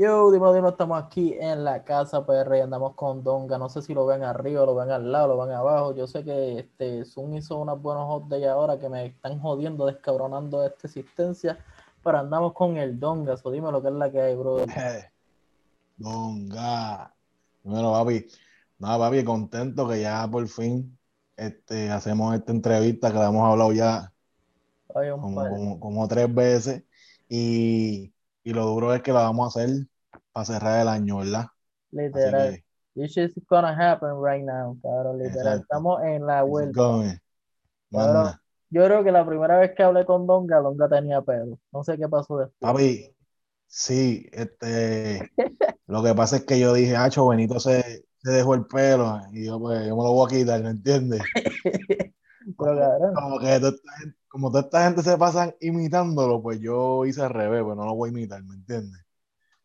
Yo, dime, dime, estamos aquí en la casa PR y andamos con Donga. No sé si lo ven arriba, lo ven al lado, lo ven abajo. Yo sé que este Zoom hizo unos buenos hot days ahora que me están jodiendo, descabronando esta existencia. Pero andamos con el Donga. So, dime lo que es la que hay, bro. Donga. Bueno, papi. Nada, papi, contento que ya por fin este, hacemos esta entrevista que la hemos hablado ya como, como tres veces. Y y lo duro es que lo vamos a hacer para cerrar el año, ¿verdad? Literal. This is gonna happen right now, cabrón. Literal. Estamos en la vuelta. yo creo que la primera vez que hablé con Donga, Donga tenía pelo. No sé qué pasó después. Papi, sí, este. lo que pasa es que yo dije, Hacho, Benito se, se dejó el pelo. Y yo, pues, yo me lo voy a quitar, ¿me entiendes? Pero, como que como toda esta gente se pasan imitándolo, pues yo hice al revés, pues no lo voy a imitar, ¿me entiendes?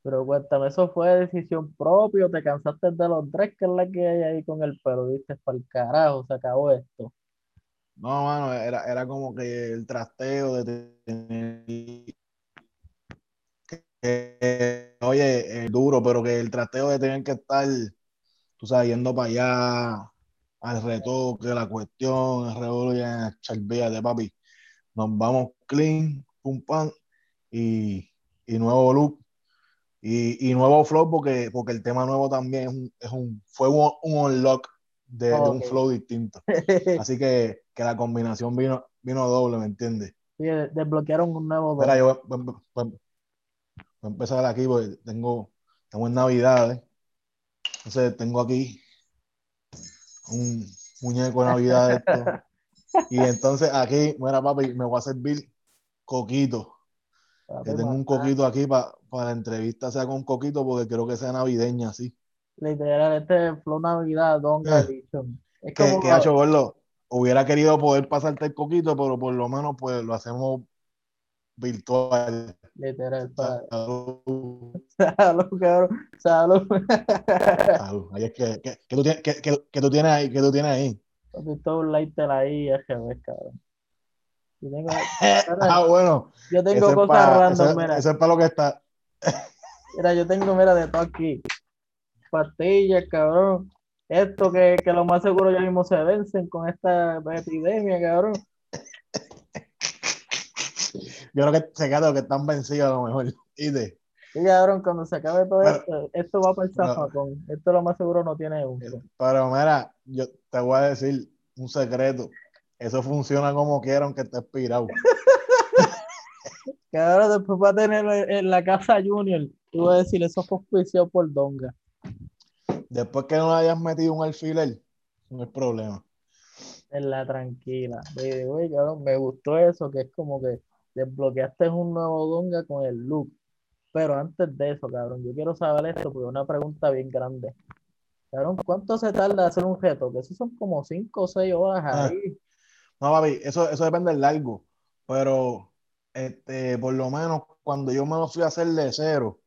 Pero cuéntame, ¿eso fue decisión propia? ¿Te cansaste de los tres que es la que hay ahí con el pelo? Dices, para el carajo, se acabó esto. No, mano, era, era como que el trasteo de tener. oye, duro, pero que el trasteo de tener que estar, tú sabes, yendo para allá, al retoque, la cuestión, el revolver, de papi nos vamos clean, pum pam, y, y nuevo look. Y, y, nuevo flow porque, porque el tema nuevo también es un, es un fue un, unlock de, de, un flow distinto. Así que, que, la combinación vino, vino doble, ¿me entiendes? Sí, desbloquearon un nuevo. Espera, yo voy, voy, a empezar aquí porque tengo, tengo en Navidad. Entonces tengo aquí un muñeco de Navidad. Esto. Y entonces aquí, mira papi, me voy a servir coquito. Yo tengo un coquito aquí para la entrevista, sea con coquito, porque creo que sea navideña, sí. Literal, este es Flow Navidad, Don eh, Es que, que hecho, verlo. Hubiera querido poder pasarte el coquito, pero por lo menos pues lo hacemos virtual. Literal, Salud. Salud, cabrón. Salud. Salud. Ahí es que, que, que, tú tienes, que, que, tú tienes ahí, que tú tienes ahí. Todo un lighter ahí, es que ves, cabrón. Yo tengo, ah, bueno. Yo tengo cosas random, mira. Eso es para lo que está. mira, yo tengo, mira, de todo aquí. Pastillas, cabrón. Esto que, que lo más seguro ya mismo se vencen con esta epidemia, cabrón. Yo creo que se queda que están vencidos a lo mejor. ¿Y de? Sí, cabrón, cuando se acabe todo esto, esto va para el zafacón. Esto lo más seguro no tiene uso. Pero mira, yo te voy a decir un secreto. Eso funciona como quiera, aunque esté expirado. que ahora después va a tener en la casa Junior. Y voy a decir, eso fue auspiciado por Donga. Después que no le hayas metido un alfiler, no hay problema. En la tranquila. me gustó eso, que es como que desbloqueaste un nuevo Donga con el look. Pero antes de eso, cabrón, yo quiero saber esto porque es una pregunta bien grande. Cabrón, ¿cuánto se tarda hacer un reto? Que eso son como 5 o 6 horas ah. ahí. No, papi, eso, eso depende del largo. Pero, este, por lo menos cuando yo me lo fui a hacer de cero,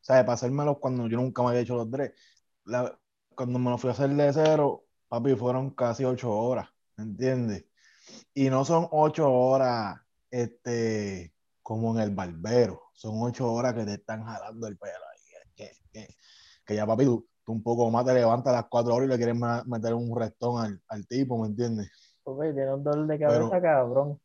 ¿sabes? Para hacérmelo cuando yo nunca me había hecho los tres. cuando me lo fui a hacer de cero, papi, fueron casi 8 horas, ¿me entiendes? Y no son 8 horas, este, como en el barbero son ocho horas que te están jalando el pelo ahí. Que, ya, papi, tú, un poco más te levantas a las cuatro horas y le quieres meter un restón al, tipo, ¿me entiendes? Ok, tiene un dolor de cabeza, cabrón.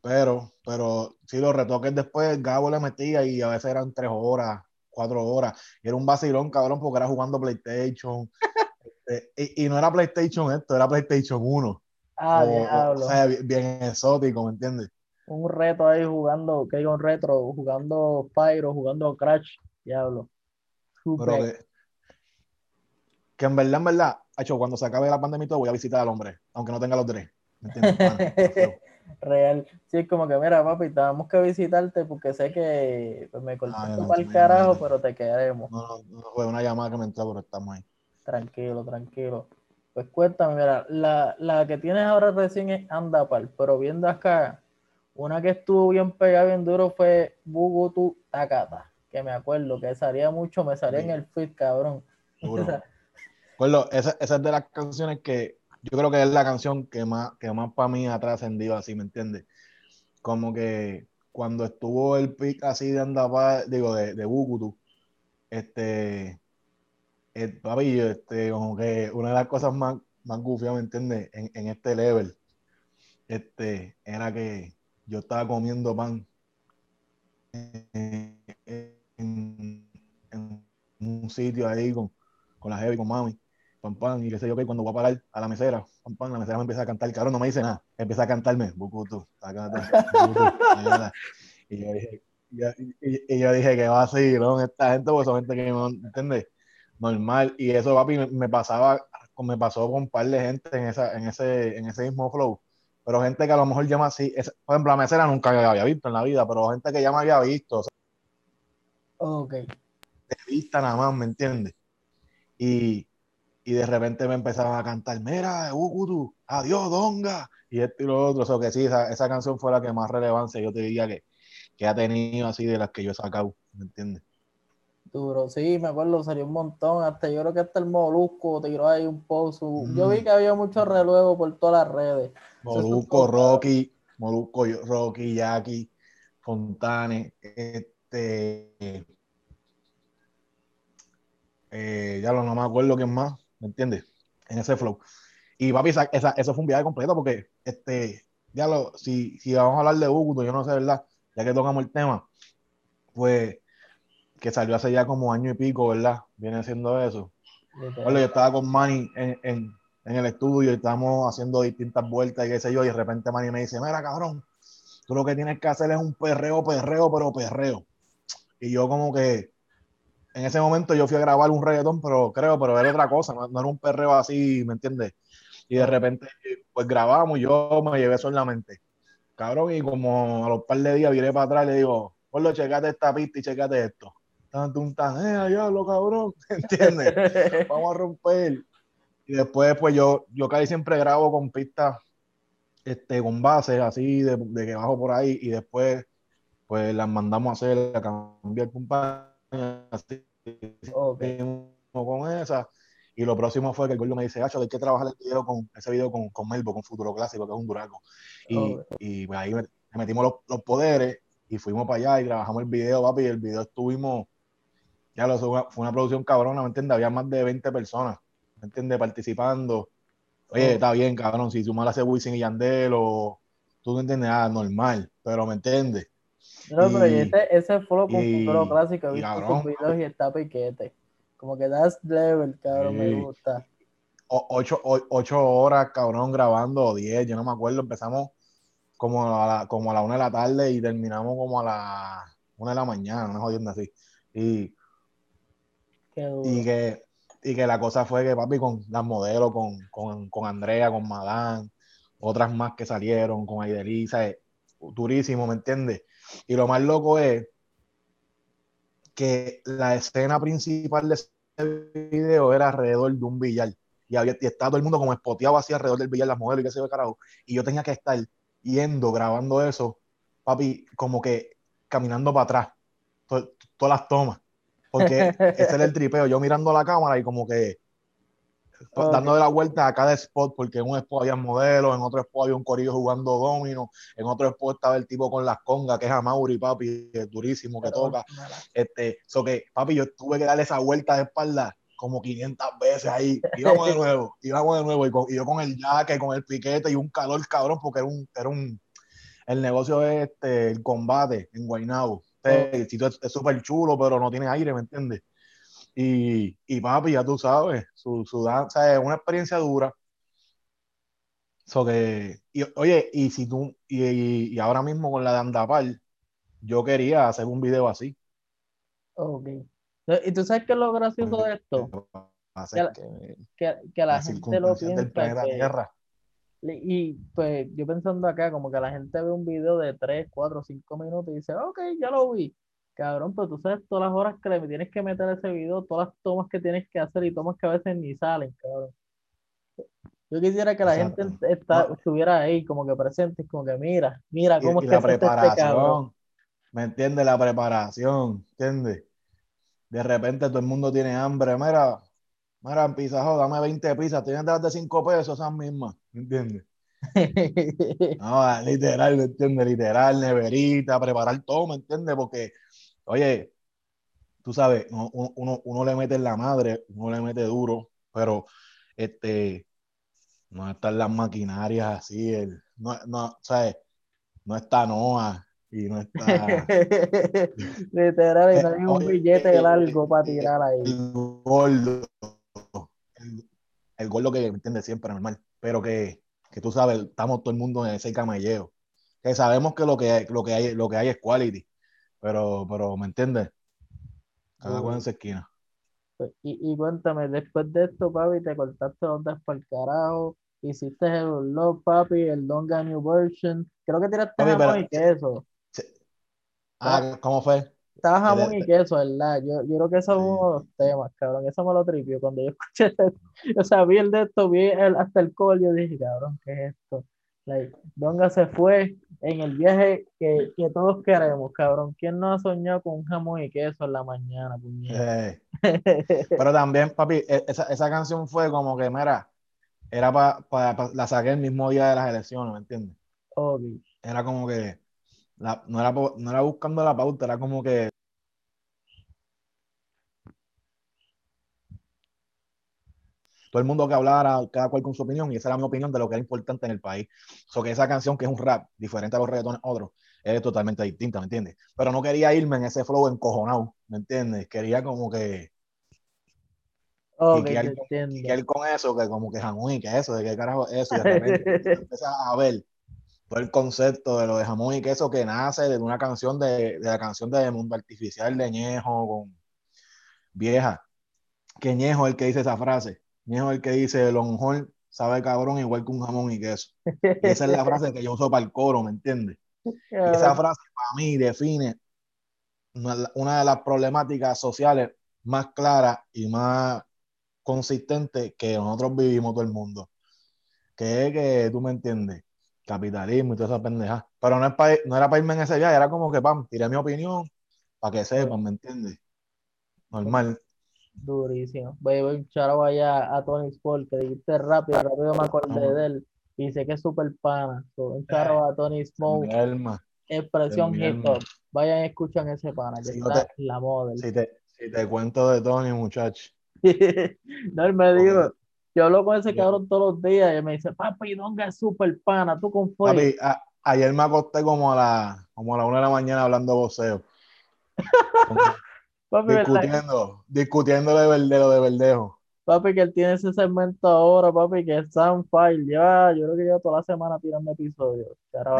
Pero, pero si los retoques después, Gabo le metía y a veces eran tres horas, cuatro horas. Y era un vacilón, cabrón, porque era jugando PlayStation. Este, y, no era PlayStation esto, era PlayStation 1. Ah, diablo. O sea, bien exótico, ¿me entiendes? Un reto ahí jugando, que hay un retro, jugando Pyro, jugando Crash, diablo. Pero que, en verdad, en verdad, hecho, cuando se acabe la pandemia todo, voy a visitar al hombre, aunque no tenga los tres. ¿Me Real. Sí, es como que, mira, papi, tenemos que visitarte porque sé que pues, me cortaste ah, para el carajo, pero te quedaremos. No, no, fue una llamada que me entró, pero estamos ahí. Tranquilo, tranquilo. Pues cuéntame, mira, la, la que tienes ahora recién es Andapal, pero viendo acá, una que estuvo bien pegada, bien duro fue Bugutu Takata, que me acuerdo que salía mucho, me salía en el feed, cabrón. Bueno, esa, esa, es de las canciones que yo creo que es la canción que más, que más para mí ha trascendido así, ¿me entiendes? Como que cuando estuvo el pick así de andaba, digo, de, de Bugutu, este, eh, papi, este, como que una de las cosas más, más gufias, ¿me entiendes? En, en, este level, este, era que yo estaba comiendo pan en, un sitio ahí con, con la Heavy, con mami, pan, pan, y qué sé yo, que cuando voy a parar a la mesera, pan, pan, la mesera me empieza a cantar, cabrón, no me dice nada, empieza a cantarme, Bukutu, y yo dije, y, yo dije que va así, ¿no? Esta gente, pues son gente que no entiende normal. Y eso, papi, me, pasaba, me pasó con un par de gente en, esa, en, ese, en ese mismo flow. Pero gente que a lo mejor llama así, por ejemplo, la mesera nunca había visto en la vida, pero gente que ya me había visto. ok. De vista nada más, ¿me entiendes? Y, y de repente me empezaban a cantar, mira, Ukutu, adiós, Donga, y esto y lo otro. O sea, que sí, esa, esa canción fue la que más relevancia yo te diría que, que ha tenido así de las que yo he sacado, ¿me entiendes? Duro, sí, me acuerdo, salió un montón, hasta yo creo que hasta el Molusco tiró ahí un post, yo vi mm. que había mucho reluego por todas las redes. Molusco, Rocky, Molusco, Rocky, Jackie, Fontane, este, eh, ya lo, no me acuerdo quién más, ¿me entiendes? En ese flow. Y papi, esa, eso fue un viaje completo porque, este, ya lo, si, si vamos a hablar de Hugo, yo no sé, ¿verdad? Ya que tocamos el tema, pues que salió hace ya como año y pico, ¿verdad? Viene siendo eso. Bueno, yo estaba con Manny en, en, en, el estudio y estábamos haciendo distintas vueltas y qué sé yo, y de repente Manny me dice, mira, cabrón, tú lo que tienes que hacer es un perreo, perreo, pero perreo. Y yo como que, en ese momento yo fui a grabar un reggaetón, pero creo, pero era otra cosa, no, era un perreo así, ¿me entiendes? Y de repente, pues grabamos y yo me llevé eso en. Cabrón, y como a los par de días viré para atrás y le digo, lo checate esta pista y checate esto tanto un tan, eh, lo cabrón, ¿entiendes? Vamos a romper. Y después, pues yo, yo casi siempre grabo con pistas, este, con bases así, de, de, que bajo por ahí, y después, pues las mandamos a hacer, a cambiar compañía, así, con esa. Y lo próximo fue que el gordo me dice, Hacho, hay que trabajar el video con, ese video con, con Melbo, con Futuro Clásico, que es un duraco. Y, y pues, ahí metimos los, los, poderes y fuimos para allá y trabajamos el video, papi, y el video estuvimos ya lo fue una producción cabrona, ¿me entiendes? Había más de 20 personas, ¿me entiendes? Participando. Oye, está bien, cabrón, si sumas hace Wisin y Yandel o tú no entiendes nada, normal, pero ¿me entiendes? No, pero ese, ese fue lo futuro clásico, visto sus videos y está piquete. Como que das level, cabrón, me gusta. ocho, ocho, horas, cabrón, grabando, o diez, yo no me acuerdo, empezamos como a la, como a la una de la tarde y terminamos como a la una de la mañana, una jodienda así. Y y que, y que la cosa fue que, papi, con las modelos, con, con, con Andrea, con Madame, otras más que salieron, con Aidelisa, durísimo, ¿me entiendes? Y lo más loco es que la escena principal de ese video era alrededor de un billar. Y, había, y estaba todo el mundo como espoteado así alrededor del billar, las modelos y qué sé yo, carajo. Y yo tenía que estar yendo, grabando eso, papi, como que caminando para atrás, todas las tomas porque ese era el tripeo, yo mirando la cámara y como que dando dándole la vuelta a cada spot, porque en un spot había modelos, en otro spot había un corillo jugando domino, en otro spot estaba el tipo con las congas, que es Amaury, papi, es durísimo, que toca. Este, so que, papi, yo tuve que darle esa vuelta de espalda como 500 veces ahí, íbamos de nuevo, íbamos de nuevo, y, yo con el jaque, con el piquete y un calor cabrón, porque era un, era un, el negocio es este, el combate en Guaynabo, el sitio es súper chulo, pero no tiene aire, ¿me entiendes? Y, y papi, ya tú sabes, su, su danza es una experiencia dura. So que, y, oye, y si tú, y, y, ahora mismo con la de Andapal, yo quería hacer un video así. Ok. ¿Y tú sabes qué es lo gracioso de esto? Que, que, que, la gente lo piensa. Del planeta Tierra. Y pues yo pensando acá, como que la gente ve un video de 3, 4, 5 minutos y dice, ok, ya lo vi. Cabrón, pero tú sabes todas las horas que le tienes que meter a ese video, todas las tomas que tienes que hacer y tomas que a veces ni salen, cabrón. Yo quisiera que la gente estuviera ahí, como que presente, como que mira, mira cómo y, la este preparación, ¿me entiendes? La preparación, ¿entiendes? De repente todo el mundo tiene hambre, mira, Mira, pizza, dame 20 pizzas, tienes de 5 pesos esas mismas, ¿me entiendes? no, literal, ¿me entiendes? Literal, neverita, preparar todo, ¿me entiendes? Porque, oye, tú sabes, uno, uno, le mete en la madre, uno le mete duro, pero este, no están las maquinarias así, el, no, no, ¿sabes? No está Noah y no está. Literal, y no hay un eh, billete largo para tirar ahí. El gordo, el, gordo que me entiende siempre, normal, pero que, que tú sabes, estamos todo el mundo en ese camelleo. Que sabemos que lo que hay, lo que hay, lo que hay es quality, pero, pero ¿me entiendes? Cada cual en su esquina. Pues, y, y, cuéntame, después de esto, papi, te cortaste ondas para el carajo, hiciste el Love, papi, el Donga New Version. Creo que tiraste papi, jamón y queso. Ah, ¿cómo fue? Estaba jamón y queso, ¿verdad? Yo, yo creo que eso es uno de los temas, cabrón. Eso me lo tripió. Cuando yo escuché, o sea, vi el de esto, vi el, hasta el call, yo dije, cabrón, ¿qué es esto? Like, Donga se fue en el viaje que, que, todos queremos, cabrón. ¿Quién no ha soñado con un jamón y queso en la mañana, eh. Pero también, papi, e, esa, esa, canción fue como que, mira, era para, pa, la saqué el mismo día de las elecciones, ¿me entiendes? Obvio. Era como que, la, no, era, no era buscando la pauta, era como que todo el mundo que hablara, cada cual con su opinión, y esa era mi opinión de lo que era importante en el país. So que esa canción, que es un rap diferente a los reggaetones otros, es totalmente distinta, ¿me entiendes? Pero no quería irme en ese flow encojonado, ¿me entiendes? Quería como que. Oh, y que con eso, que como que jamón y queso, de qué carajo es eso, y de repente empieza a ver todo el concepto de lo de jamón y queso que nace de una canción de, de la canción de Mundo Artificial de Ñejo con vieja. Que Ñejo es el que dice esa frase Ñejo el que dice, Longhorn sabe cabrón igual que un jamón y queso. esa es la frase que yo uso para el coro, ¿me entiendes? esa frase para mí define una de las problemáticas sociales más claras y más consistentes que nosotros vivimos todo el mundo. Que es que, tú me entiendes, capitalismo y toda esa pendeja. Pero no, es no era para irme en ese viaje, era como que, pam, tiré mi opinión para que sepan, ¿me entiendes? Normal. Durísimo. Voy, a echar allá a Tony Sport, que dijiste rápido, rápido me acordé de él. Y sé que es súper pana. un charo a Tony Smoke. Expresión hip hop. Vayan y escuchan ese pana, que está la moda. Si te, si te cuento de Tony, muchacho. no, él me dijo, yo hablo con ese cabrón todos los días y me dice, papi, Donga es súper pana, tú con Papi, ayer me acosté como a la, como a la una de la mañana hablando voceo. discutiendo, discutiendo de, verdeo, de verdejo. Papi, que él tiene ese segmento ahora, papi, que es Soundfile. Ya, yo creo que lleva toda la semana tirando episodios.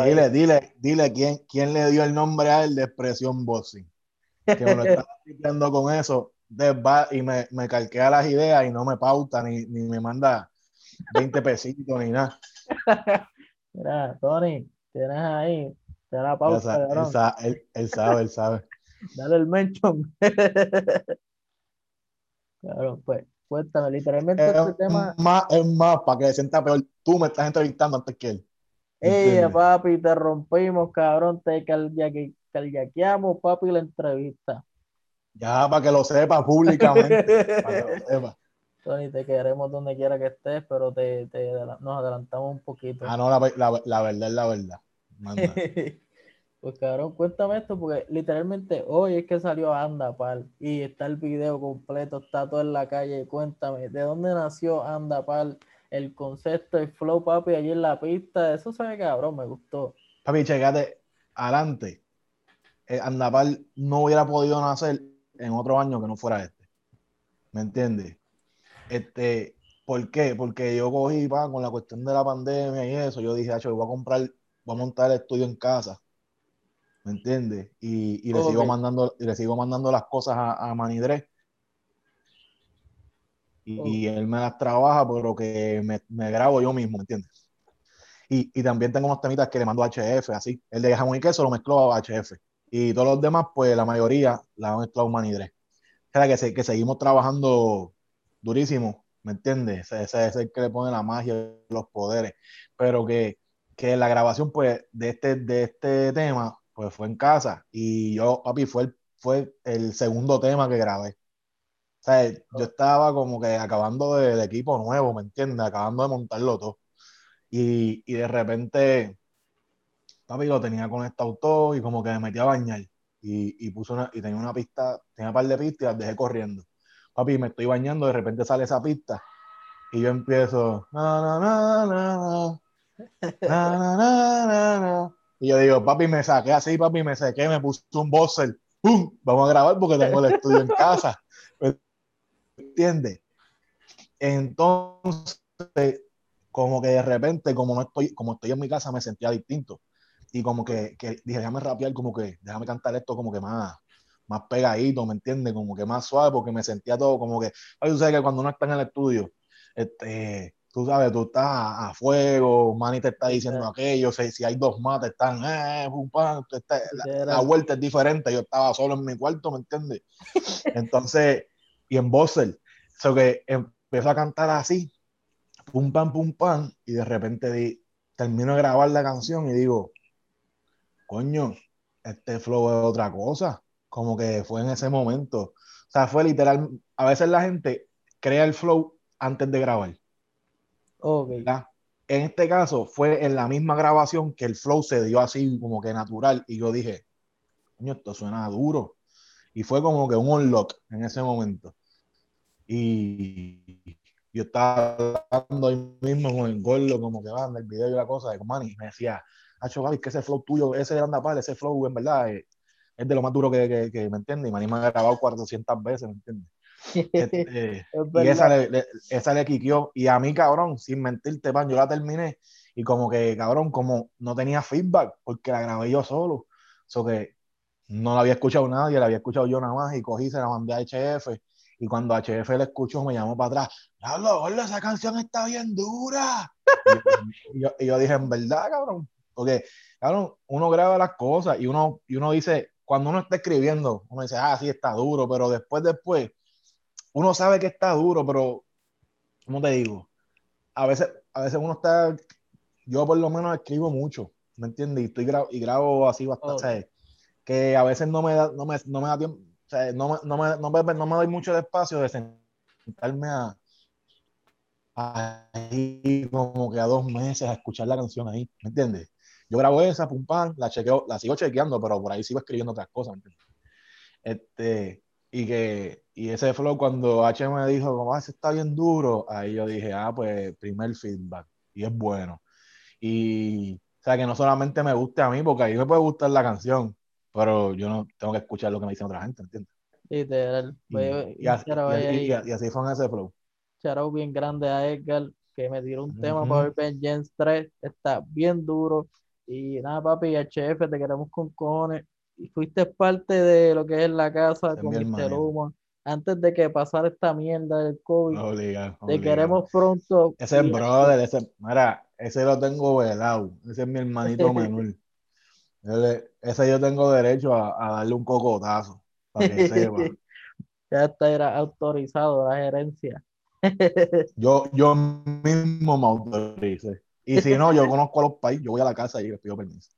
Dile, dile, dile quién, quién le dio el nombre a él de expresión bossing. Que me lo está explicando con eso. Y me, me calquea las ideas y no me pauta ni, ni me manda 20 pesitos ni nada. Mira, Tony, tienes ahí, te la pauta. Él, él, sabe, él sabe. Dale el mention. claro, pues, cuéntame, literalmente este tema. Más, es más, para que se sienta peor, tú me estás entrevistando antes que él. Ey, papi, te rompimos, cabrón, te calyaqueamos, papi, la entrevista. Ya, para que lo sepa públicamente. para que lo sepa. Tony, te queremos donde quiera que estés, pero te, te nos adelantamos un poquito. Ah, no, la, la, la verdad es la verdad. Pues cabrón, cuéntame esto, porque literalmente hoy es que salió Andapal y está el video completo, está todo en la calle. Cuéntame, ¿de dónde nació Andapal? El concepto, el flow, papi, allí en la pista, eso se ve cabrón, me gustó. Papi, checate, adelante. Eh, Andapal no hubiera podido nacer en otro año que no fuera este. ¿Me entiendes? Este, ¿Por qué? Porque yo cogí, pa, con la cuestión de la pandemia y eso, yo dije, yo voy a comprar, voy a montar el estudio en casa ¿me entiendes? Y, le sigo mandando, y le sigo mandando las cosas a, a Manidré. Y, él me las trabaja, pero que me, me grabo yo mismo, ¿me entiendes? Y, y, también tengo unos temitas que le mando a HF, así. El de jamón y queso lo mezclo a HF. Y todos los demás, pues la mayoría la han mezclado Manidré. O sea, que, que seguimos trabajando durísimo, ¿me entiendes? Ese, es el que le pone la magia, los poderes. Pero que, que la grabación, pues, de este, de este tema, pues fue en casa y yo, papi, fue el, fue el segundo tema que grabé. O sea, yo estaba como que acabando de, equipo nuevo, ¿me entiendes? Acabando de montarlo todo. Y, y de repente, papi, lo tenía conectado todo y como que me metí a bañar. y, y puso una, y tenía una pista, tenía un par de pistas y las dejé corriendo. Papi, me estoy bañando, de repente sale esa pista y yo empiezo, na, na, na, y yo digo, papi, me saqué así, papi, me saqué, me puse un buzzer, ¡pum! Vamos a grabar porque tengo el estudio en casa. ¿Entiendes? Entonces, como que de repente, como no estoy, como estoy en mi casa, me sentía distinto. Y como que, que dije, déjame rapear, como que, déjame cantar esto como que más, más pegadito, ¿me entiendes? Como que más suave, porque me sentía todo como que, ay, tú sabes que cuando uno está en el estudio, este, tú sabes, tú estás a, fuego, Manny te está diciendo aquello, si, si, hay dos más, te están, eh, pum, pam, la, la, vuelta es diferente, yo estaba solo en mi cuarto, ¿me entiendes? Entonces, y en Bossel, so que empezó a cantar así, pum, pam, pum, pam, y de repente di, termino de grabar la canción y digo, coño, este flow es otra cosa, como que fue en ese momento. O sea, fue literal, a veces la gente crea el flow antes de grabar. Okay. En este caso fue en la misma grabación que el flow se dio así como que natural y yo dije, coño, esto suena duro. Y fue como que un unlock en ese momento. Y yo estaba hablando ahí mismo con el gordo, como que va en el video y la cosa de Manny, me decía, Hacho Gaby, que ese flow tuyo, ese de Andapal, ese flow en verdad es, es, de lo más duro que, que, que ¿me entiendes? Y Manny me ha grabado 400 veces, ¿me entiendes? Este, y esa le, le, esa le quiqueó. Y a mí, cabrón, sin mentirte, pan, yo la terminé y como que, cabrón, como no tenía feedback porque la grabé yo solo. eso que no la había escuchado nadie, la había escuchado yo nada más y cogí, se la mandé a HF. Y cuando HF la escuchó, me llamó para atrás. Diablo, esa canción está bien dura. y, yo, y, yo, dije, en verdad, cabrón. Porque, cabrón, uno graba las cosas y uno, y uno dice, cuando uno está escribiendo, uno dice, ah, sí, está duro, pero después, después, uno sabe que está duro, pero, ¿cómo te digo? A veces, a veces uno está, yo por lo menos escribo mucho, ¿me entiendes? Y, estoy grabo, y grabo así bastante, oh. que a veces no me da, no me, no me da tiempo, o sea, no, no, me, no, me, no me doy mucho espacio de sentarme a, ahí como que a dos meses a escuchar la canción ahí, ¿me entiendes? Yo grabo esa, pum, pam, la chequeo, la sigo chequeando, pero por ahí sigo escribiendo otras cosas. Este, y que y ese flow cuando H me dijo como ah, está bien duro ahí yo dije ah pues primer feedback y es bueno y o sea que no solamente me guste a mí porque a mí me puede gustar la canción pero yo no tengo que escuchar lo que me dice otra gente ¿entiendes? Literal y, y, así, y, y, así fue en ese flow Charao bien grande a Edgar que me tiró un uh -huh. tema para ver Vengeance 3 está bien duro y nada papi HF te queremos con cojones y fuiste parte de lo que es la casa con es Mr. Humo antes de que pasara esta mierda del COVID. Te queremos pronto. Ese Y- brother, ese, mira, ese lo tengo velado. Ese es mi hermanito. Él- ese yo tengo derecho a, a darle un cocotazo, para que sepa. ya está era autorizado la gerencia. Yo, yo mismo me autoricé. Y si no, yo conozco a los países, yo voy a la casa y les pido permiso.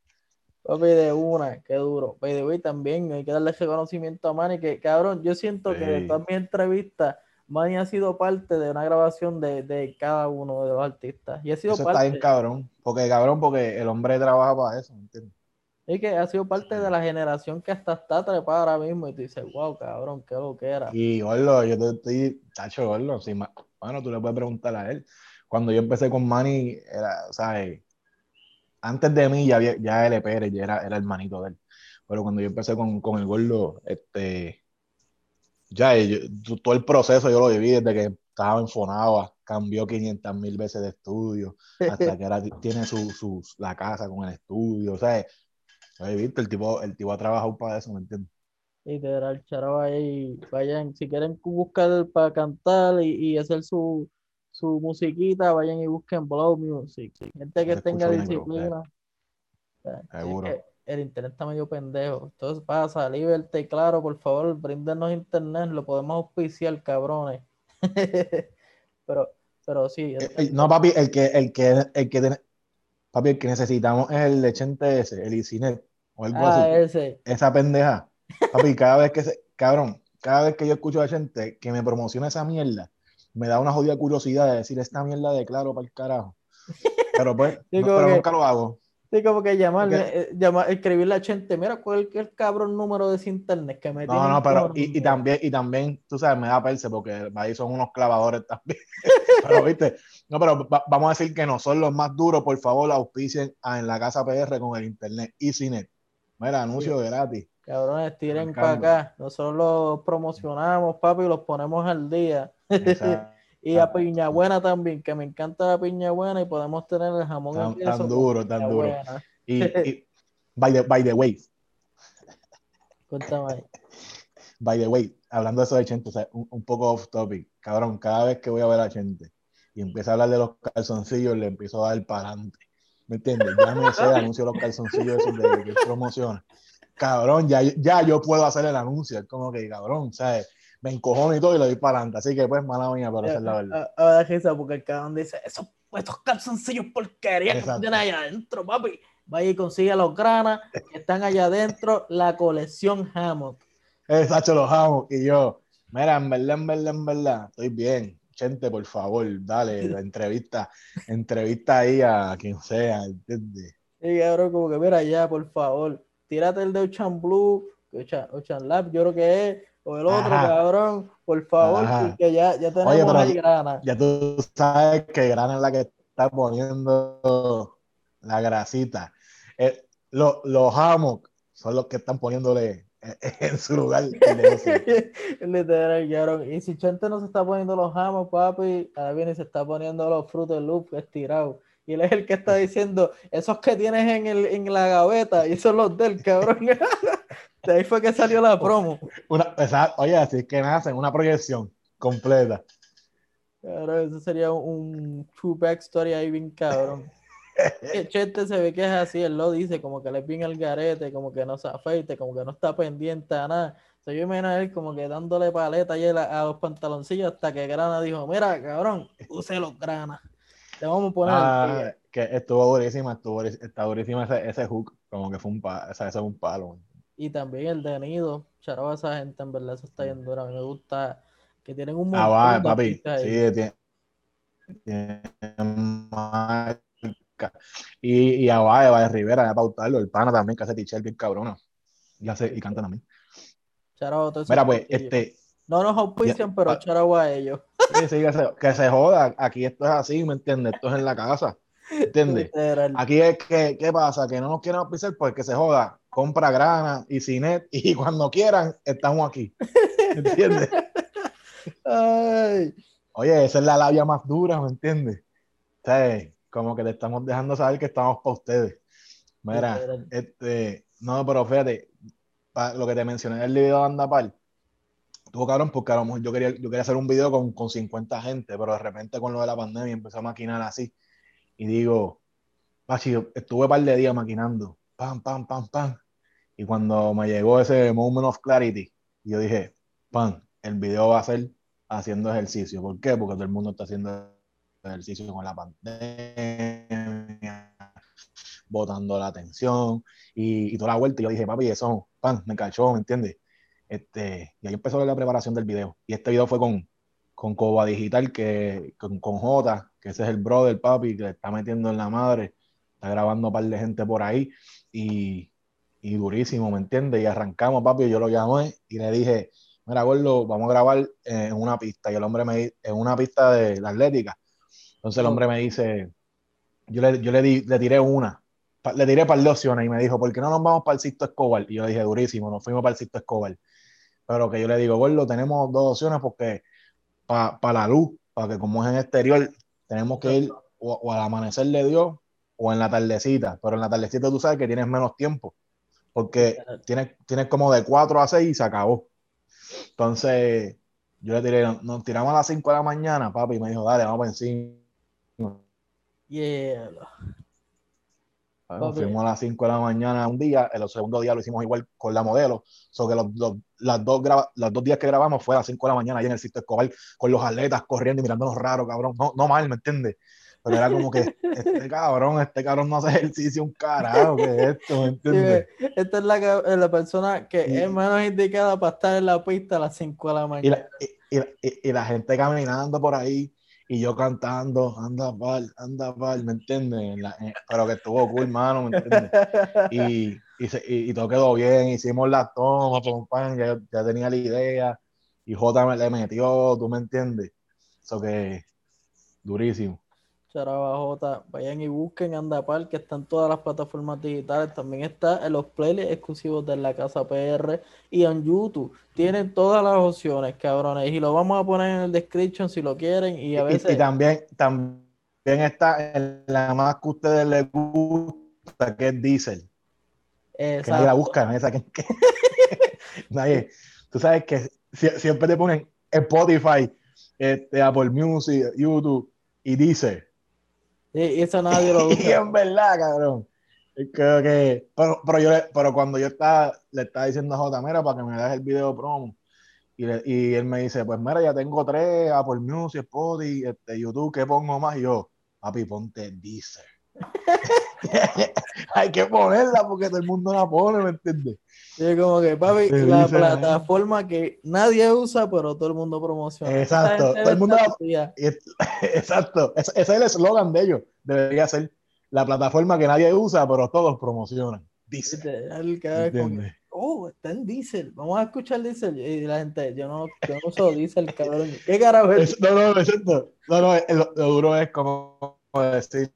Papi, de una, qué duro. Way, también hay que darle reconocimiento a Manny, que cabrón, yo siento que de todas mis entrevistas, Manny ha sido parte de una grabación de, de cada uno de los artistas. Y ha sido Eso está parte, bien cabrón. Porque cabrón, porque el hombre trabaja para eso, ¿me entiendes? es que ha sido parte de la generación que hasta está trepada ahora mismo. Y tú dices, wow, cabrón, qué lo que era. Y Orlo, yo te estoy, tacho, Orlo, si bueno, tú le puedes preguntar a él. Cuando yo empecé con Manny, era, eh, antes de mí ya, ya L. Pérez ya era, era hermanito de él. Pero cuando yo empecé con, con el gordo, este, ya eh, yo- todo el proceso yo lo viví desde que estaba en Fonaba, cambió 500 mil veces de estudio, hasta que ahora tiene su, su, la casa con el estudio, o sea, oye, viste, el tipo, el tipo ha trabajado para eso, ¿me entiendes? Literal, charaba ahí, vayan, si quieren buscar para cantar y, y hacer su, su musiquita, vayan y busquen Blow Music. Gente que Se tenga disciplina. Sea, es Seguro. que el internet está medio pendejo. Entonces pasa, Liberty, claro, por favor, bríndenos internet, lo podemos auspiciar, cabrones. Pero, pero sí, Eh, eh, No, papi, el que, el que, el que, papi, el que necesitamos es el Lechente ese, el Isinet, o algo ah, así. ese. Esa pendeja. Papi, cada vez que se, cabrón, cada vez que yo escucho a gente que me promociona esa mierda, me da una jodida curiosidad de decir esta mierda de claro para el carajo. Pero pues, Sí, no- como pero que- nunca lo hago. Sí, como que llamar, Porque- eh, llamar, escribirle a gente, mira cuál es el cabrón número de ese internet que me No, tiene no, pero y, y encojonado". también, y también, tú sabes, me da perse porque ahí son unos clavadores también. pero viste, no, pero va- vamos a decir que no son los más duros, por favor, auspicien a en la casa PR con el internet, EasyNet. Mira, anuncio gratis. Cabrones, tiren para acá. Nosotros los promocionamos, papi, y los ponemos al día. Y a Piña Buena también, que me encanta la Piña Buena y podemos tener el jamón y Tan, queso tan duro, tan duro. Buena. Y, y by, the, by the way, Cuéntame by the way, hablando de eso de Chente, o sea, un, un poco off topic, cabrón, cada vez que voy a ver a Chente y empieza a hablar de los calzoncillos, le empiezo a dar para adelante. ¿Me entiendes? Ya me sé el anuncio de los calzoncillos esos de, de promoción. Cabrón, ya, ya yo puedo hacer el anuncio. Es como que, cabrón, ¿sabes? Me encojono y todo y le doy para adelante. Así que, pues, mala mía, pero esa es la verdad. A- Ahora risa porque el cabrón dice, esos, esos calzoncillos porquería que tienes allá adentro, papi. Vaya y consigue los granas que están allá adentro, la colección Hammock. Exacto, los amo. Y yo, mira, en verdad, en verdad, en verdad, estoy bien. Chente, por favor, dale, la entrevista, entrevista ahí a quien sea, ¿entiendes? Y cabrón, como que mira ya, por favor, tírate el de Ochan Blue, Ochan, Ochan Lab, yo creo que es, o el otro, Ajá. cabrón, por favor, Ajá. porque ya, ya tenemos Oye, pero- ahí grana. Ya tú sabes que Grana es la que está poniendo la grasita. Eh, lo- los hammock son los que están poniéndole eh, en su lugar. Literal, cabrón. Y si Chente no se está poniendo los jamos, papi, ahora viene y se está poniendo los frutos loop estirados. Y él es el que está diciendo, esos que tienes en, el, en la gaveta, y esos los del cabrón. De ahí fue que salió la promo. Una- esa- oye, así es que nacen una proyección completa. Cabrón, eso sería un true backstory ahí bien cabrón. Que Chente se ve que es así, él lo dice, como que le bien al garete, como que no se afeite, como que no está pendiente a nada. O sea, yo imagino a él como que dándole paleta a los pantaloncillos hasta que Grana dijo, mira, cabrón, use los granas. Le vamos a poner al Ah, día". que estuvo durísima, estuvo está durísima ese, ese hook, como que fue un palo, o sea, ese es un palo. Y también el de Nido, charaba a esa gente, en verdad, eso está bien duro. A mí me gusta que tienen un Ah, montón va, de papi, sí, tiene, tiene. Y, y a Valle, Valle Rivera, a pautarlo, el pana también, que hace t-shirt bien cabrona. Y, hace, y canta también. Charaba a todos esos Mira, pues, este, No nos auspician, pero ah. charaba a ellos. Sí, sí, que, se, que se joda, aquí esto es así, ¿me entiendes? Esto es en la casa, ¿entiendes? Aquí es que, ¿qué pasa? Que no nos quieren auspiciar porque se joda, compra grana y cinet y cuando quieran, estamos aquí, ¿entiendes? Ay, Oye, esa es la labia más dura, ¿me entiendes? Sea, como que te estamos dejando saber que estamos para ustedes. Mira, este, no, pero fíjate, lo que te mencioné del video de Andapal, tuvo cabrón, porque a lo mejor yo quería, yo quería hacer un video con, con 50 gente, pero de repente con lo de la pandemia empezó a maquinar así. Y digo, Pachi, estuve un par de días maquinando, pam, pam, pam, pam. Y cuando me llegó ese moment of clarity, yo dije, pam, el video va a ser haciendo ejercicio. ¿Por qué? Porque todo el mundo está haciendo ejercicio con la pandemia, botando la atención y, y toda la vuelta. Y yo dije, papi, eso, pan, me cachó, ¿me entiendes? Este, y ahí empezó la preparación del video. Y este video fue con, con Coba Digital, que, con, con J, que ese es el brother, papi, que le está metiendo en la madre. Está grabando un par de gente por ahí. Y, y durísimo, ¿me entiendes? Y arrancamos, papi, yo lo llamé y le dije, mira, gordo, vamos a grabar en una pista. Y el hombre me en una pista de la atlética. Entonces el hombre me dice, yo le, yo le, di, le tiré una, le tiré para de opciones y me dijo, ¿por qué no nos vamos para el Sisto Escobar? Y yo le dije, durísimo, nos fuimos para el Sisto Escobar. Pero que yo le digo, gordo, tenemos dos opciones porque para la luz, para que como es en exterior, tenemos que ir o, o al amanecer de Dios o en la tardecita. Pero en la tardecita tú sabes que tienes menos tiempo porque tienes, tienes como de 4 a 6 y se acabó. Entonces, yo le tiré, nos tiramos a las 5 de la mañana, papi, y me dijo, dale, vamos para encima. Yeah. Papi. fuimos a las 5 de la mañana un día, el segundo día lo hicimos igual con la modelo. So que los, los- las dos graba- los dos días que grabamos fue a las 5 de la mañana ahí en el sitio Escobar con los atletas corriendo y mirándonos raro, cabrón. No, no mal, ¿me entiendes? Pero era como que este cabrón, este cabrón no hace ejercicio un carajo, ¿qué es esto? ¿Me Sí, entiendes? ve, esta es la, ca- la persona que Y- es menos indicada para estar en la pista a las 5 de la Y mañana. la, y, y- y- y la gente caminando por ahí y yo cantando, anda pal, anda pal, ¿me entiendes? pero que estuvo cool, mano, ¿me entiendes? Y, y, todo quedó bien, hicimos las tomas, ya, ya tenía la idea, y J me le metió, ¿tú me entiendes? Eso que durísimo. J, vayan y busquen Andapal, que están todas las plataformas digitales. También está en los playlists exclusivos de la Casa PR y en YouTube. Tienen todas las opciones, cabrones. Y lo vamos a poner en el description si lo quieren. Y a veces. Y, también, también está en la más que a ustedes les gusta, que es Diesel. Que nadie la busca, esa que, nadie. Tú sabes que siempre te ponen Spotify, este, Apple Music, YouTube y Diesel y eso nadie lo usa. y en verdad, cabrón. Creo que, pero, pero, yo, pero cuando yo estaba, le estaba diciendo a J, mira, para que me deje el video promo, y, y, él me dice, pues mira, ya tengo tres, Apple Music, Spotify, este, YouTube, ¿qué pongo más? Y yo, papi, ponte Deezer. Hay que ponerla porque todo el mundo la pone, ¿me entiendes? Sí, como que, papi, la plataforma que nadie usa, pero todo el mundo promociona. Exacto, todo el mundo Exacto, ese, es el eslogan de ellos. Debería ser la plataforma que nadie usa, pero todos promocionan. Diesel. oh, está en Diesel. Vamos a escuchar Diesel. Y la gente, yo no, yo no uso Diesel, cabrón. ¿Qué carajo es? No, no, exacto. No, no, lo, lo duro es como decir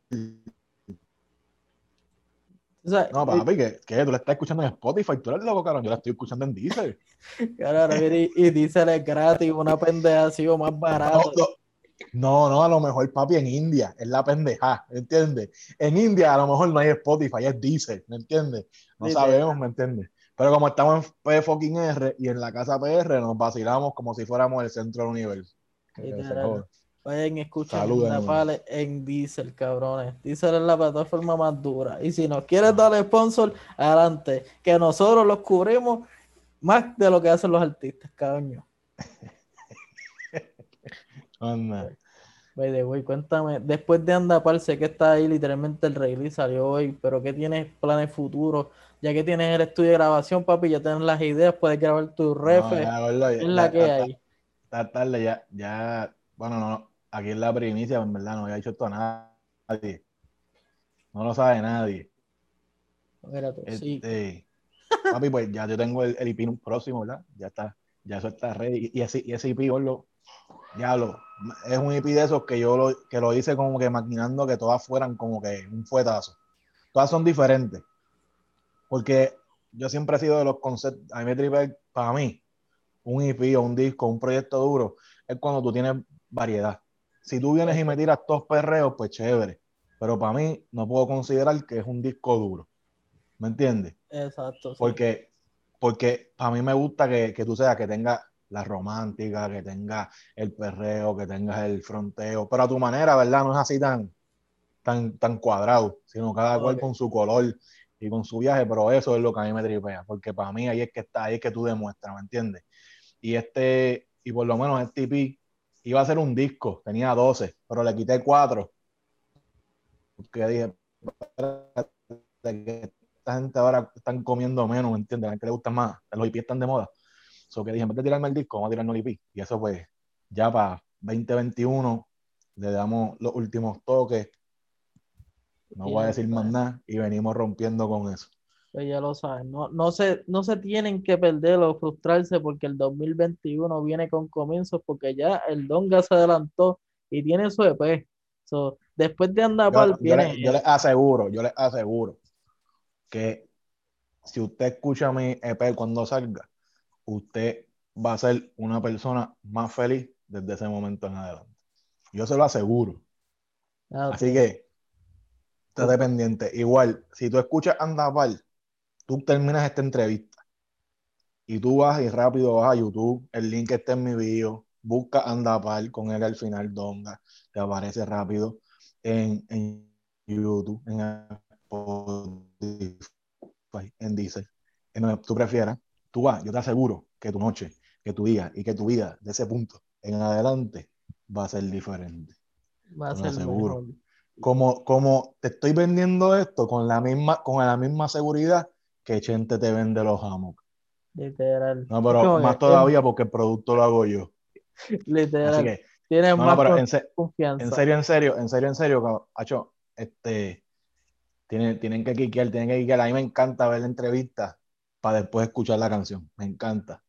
no, papi, que, que, tú la estás escuchando en Spotify, tú eres loco, caro, yo la estoy escuchando en Deezer. Claro, y, y Deezer es gratis, una pendeja así o más barato. No, no, a lo mejor, papi, en India es la pendeja, ¿entiendes? En India a lo mejor no hay Spotify, es Deezer, ¿me entiendes? No sabemos, ¿me entiendes? Pero como estamos en P fucking R y en la casa PR, nos vacilamos como si fuéramos el centro del universo. Vayan, escuchen Napales en Diesel, cabrones. Diesel es la plataforma más dura. Y si nos quieres dar sponsor, adelante. Que nosotros los cubrimos más de lo que hacen los artistas, cabrón. Vaya, güey, cuéntame, después de Andapal, sé que está ahí literalmente el release salió hoy, pero ¿qué tienes planes futuros? Ya que tienes el estudio de grabación, papi, ya tienes las ideas, puedes grabar tu ref. es la que hay. Está tarde, ya, ya, bueno, no, aquí es la primicia, en verdad, no había dicho esto a nadie. No lo sabe nadie. Este, papi, pues ya yo tengo el, el IP próximo, ¿verdad? Ya está, ya eso está ready. Y ese, y ese IP, lo, ya lo, es un IP de esos que yo lo, que lo hice como que maquinando que todas fueran como que un fuetazo. Todas son diferentes. Porque yo siempre he sido de los conceptos, a mí me para mí, un IP o un disco, un proyecto duro, es cuando tú tienes variedad. Si tú vienes y me tiras todos perreos, pues chévere. Pero para mí no puedo considerar que es un disco duro. ¿Me entiendes? Exacto. Porque, porque para mí me gusta que, tú seas, que tenga la romántica, que tenga el perreo, que tengas el fronteo, pero a tu manera, ¿verdad? No es así tan, tan, tan cuadrado, sino cada cual con su color y con su viaje, pero eso es lo que a mí me tripea, porque para mí ahí es que está, ahí es que tú demuestras, ¿me entiendes? Y este, y por lo menos este EP iba a ser un disco, tenía 12, pero le quité 4. Porque dije, esta gente ahora están comiendo menos, ¿me entiendes? A la gente le gusta más, los IP están de moda. So que dije, en vez de tirarme el disco, vamos a tirarnos el IP. Y eso pues, ya para 2021 le damos los últimos toques. No voy a decir más nada y venimos rompiendo con eso pues ya lo saben, no, no, se, no se tienen que perder o frustrarse porque el 2021 viene con comienzos porque ya el Donga se adelantó y tiene su EP. después de Andapal viene... Yo, les aseguro, yo les aseguro que si usted escucha mi EP cuando salga, usted va a ser una persona más feliz desde ese momento en adelante. Yo se lo aseguro. Ah, Así que, esté dependiente. Igual, si tú escuchas Andapal, tú terminas esta entrevista y tú vas y rápido vas a YouTube, el link está en mi video, busca Andapal con él al final, Donga, te aparece rápido en, YouTube, en Spotify, en Diesel, en donde tú prefieras, tú vas, yo te aseguro que tu noche, que tu día y que tu vida de ese punto en adelante va a ser diferente. Va a ser seguro. Como, como te estoy vendiendo esto con la misma, con la misma seguridad que Chente te vende los hammocks. Literal. No, pero más todavía porque el producto lo hago yo. Literal. tienes No, más no, pero con- en, se- confianza. en serio, en serio, en serio, en serio, Hacho, este, tienen, tienen que quiquear, tienen que quiquear. A mí me encanta ver la entrevista para después escuchar la canción. Me encanta.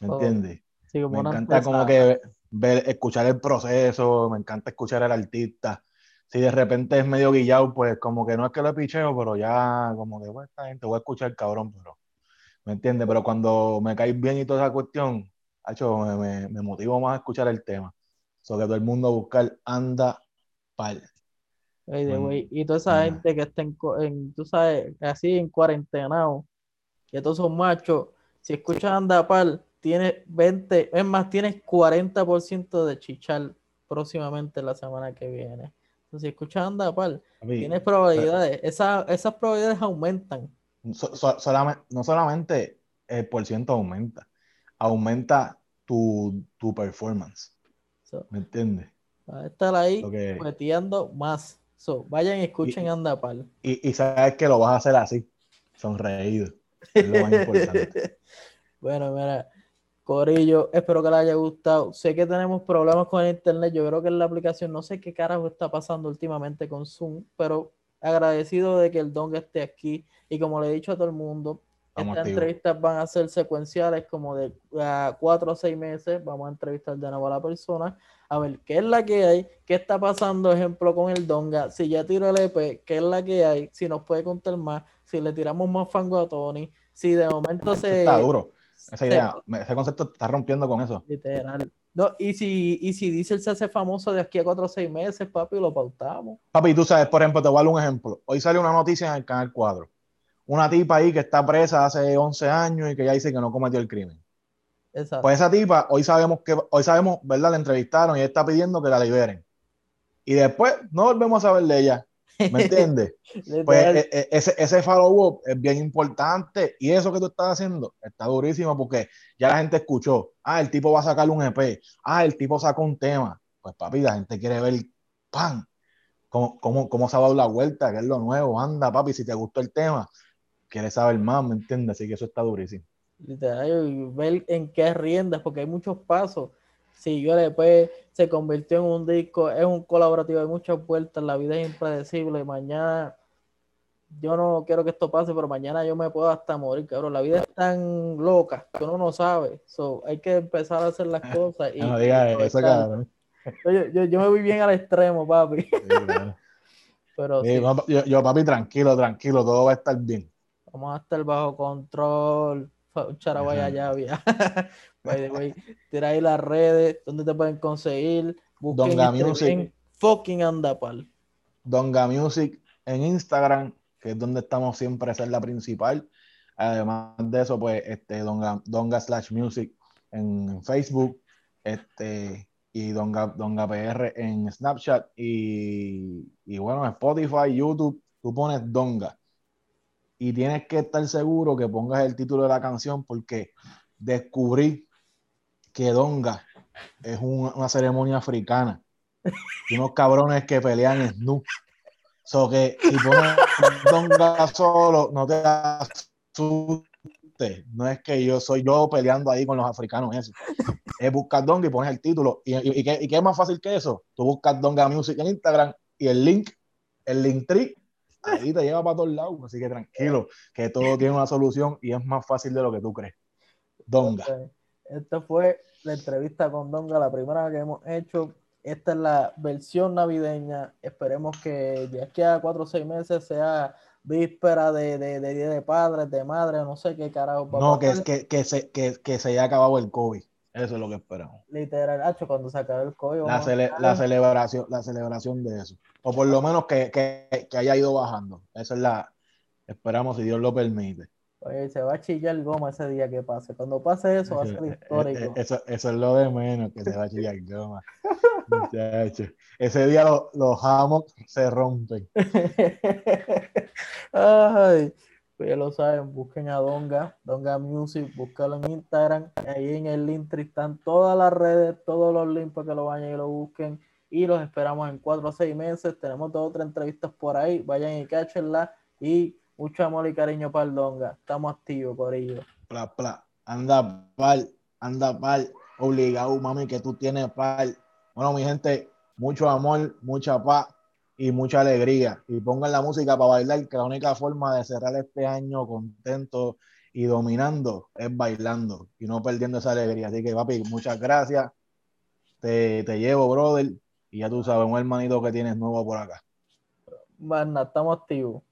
¿Me Oh, entiendes? Sí, Me encanta como que ver, escuchar el proceso, me encanta escuchar al artista. Si de repente es medio guillado, pues como que no es que lo picheo, pero ya como que, bueno, esta gente voy a escuchar cabrón, pero, ¿me entiendes? Pero cuando me caes bien y toda esa cuestión, hacho, me, me, me motivo más a escuchar el tema. Sobre todo el mundo a buscar anda pal. Way, Y toda esa gente que está en, en, tú sabes, así en cuarentenado, que todos son machos, si escuchas Andapal, tienes 20, es más, tienes 40% de chichar próximamente la semana que viene. Entonces, si escuchas Andapal, tienes probabilidades, esa- esas probabilidades aumentan. so- so- solamente, no solamente el por ciento aumenta, aumenta tu, tu performance. So, ¿Me entiendes? va a estar ahí que- metiendo más. Vayan y escuchen Y- Andapal. Y, y sabes que lo vas a hacer así, sonreído. Es lo más importante. Bueno, mira, Corillo, espero que les haya gustado. Sé que tenemos problemas con el internet. Yo creo que en la aplicación, no sé qué carajo está pasando últimamente con Zoom, pero agradecido de que el Donga esté aquí. Y como le he dicho a todo el mundo, estas entrevistas van a ser secuenciales, como de a cuatro o seis meses. Vamos a entrevistar de nuevo a la persona, a ver qué es la que hay, qué está pasando, ejemplo, con el Donga. Si ya tiró el EP, qué es la que hay, si nos puede contar más, si le tiramos más fango a Tony, si de momento se. está duro. Esa idea, ese concepto está rompiendo con eso. Literal. No, y si, y si Diesel se hace famoso de aquí a cuatro o seis meses, papi, lo pautamos. Papi, tú sabes, por ejemplo, te voy a dar un ejemplo. Hoy salió una noticia en el Canal 4. Una tipa ahí que está presa hace 11 años y que ya dice que no cometió el crimen. Exacto. Pues esa tipa, hoy sabemos que, hoy sabemos, ¿verdad? La entrevistaron y ella está pidiendo que la liberen. Y después no volvemos a saber de ella. ¿Me entiendes? Pues e- e- ese, ese follow-up es bien importante y eso que tú estás haciendo está durísimo porque ya la gente escuchó, ah, el tipo va a sacar un EP, ah, el tipo sacó un tema. Pues papi, la gente quiere ver, ¡pam! Cómo, cómo, cómo se ha dado la vuelta, qué es lo nuevo, anda, papi, si te gustó el tema, quieres saber más, ¿me entiendes? Así que eso está durísimo. Literal, ver en qué riendas, porque hay muchos pasos. Si yo después se convirtió en un disco, es un colaborativo, hay muchas vueltas, la vida es impredecible. Mañana, yo no quiero que esto pase, pero mañana yo me puedo hasta morir, cabrón. La vida es tan loca que uno no sabe. So, hay que empezar a hacer las cosas. Y, No digas y eso, cabrón. yo, yo, yo me voy bien al extremo, papi. Sí, claro. Pero Sí, yo, yo, papi, tranquilo, tranquilo, todo va a estar bien. vamos a estar bajo control. Un charabaya Ajá. By the way, tira ahí las redes, donde te pueden conseguir. Busquen Donga y Music. fucking andapal. Donga Music en Instagram, que es donde estamos siempre, esa es la principal. Además de eso, pues, este, Donga, Donga slash Music en Facebook, este, y Donga, Donga PR en Snapchat, y, y bueno, Spotify, YouTube, tú pones Donga. Y tienes que estar seguro que pongas el título de la canción, porque descubrí que Donga es un- una ceremonia africana. Y unos cabrones que pelean en nu. So que si pones Donga solo, no te asustes. No es que yo soy yo peleando ahí con los africanos, eso. Es buscar Donga y pones el título. ¿Y, y, y qué, y qué es más fácil que eso? Tú buscas Donga Music en Instagram y el link, el link tree, ahí te lleva para todos lados. Así que tranquilo, que todo tiene una solución y es más fácil de lo que tú crees. Donga. Ok. Esta fue la entrevista con Donga, la primera que hemos hecho. Esta es la versión navideña. Esperemos que de aquí a cuatro o seis meses sea víspera de, de, de Día de Padres, de Madre, no sé qué carajo va a No, que, que, que, se, que, que se haya acabado el COVID. Eso es lo que esperamos. Literal, hacho, cuando se acabe el COVID. Cele- la celebración, la celebración de eso. O por lo menos que, que, que haya ido bajando. Esa es la. Esperamos si Dios lo permite. Oye, se va a chillar goma ese día que pase. Cuando pase eso, va a ser eh, histórico. eso, eso es lo de menos que se va a chillar goma. Muchacho. Ese día lo- los hammocks se rompen. Ay, pues ya lo saben, busquen a Donga, Donga Music, búscalo en Instagram, ahí en el link están todas las redes, todos los links para que lo vayan y lo busquen. Y los esperamos en cuatro o seis meses. Tenemos dos otras entrevistas por ahí. Vayan y cáchenla. Y mucho amor y cariño para el Donga. Estamos activos, Corillo. Pla, pla. Anda pal, anda pal. Obligado, mami, que tú tienes pal. Bueno, mi gente, mucho amor, mucha paz y mucha alegría. Y pongan la música para bailar, que la única forma de cerrar este año contento y dominando es bailando y no perdiendo esa alegría. Así que, papi, muchas gracias. Te, te llevo, brother. Y ya tú sabes, un hermanito que tienes nuevo por acá. Bueno, estamos activos.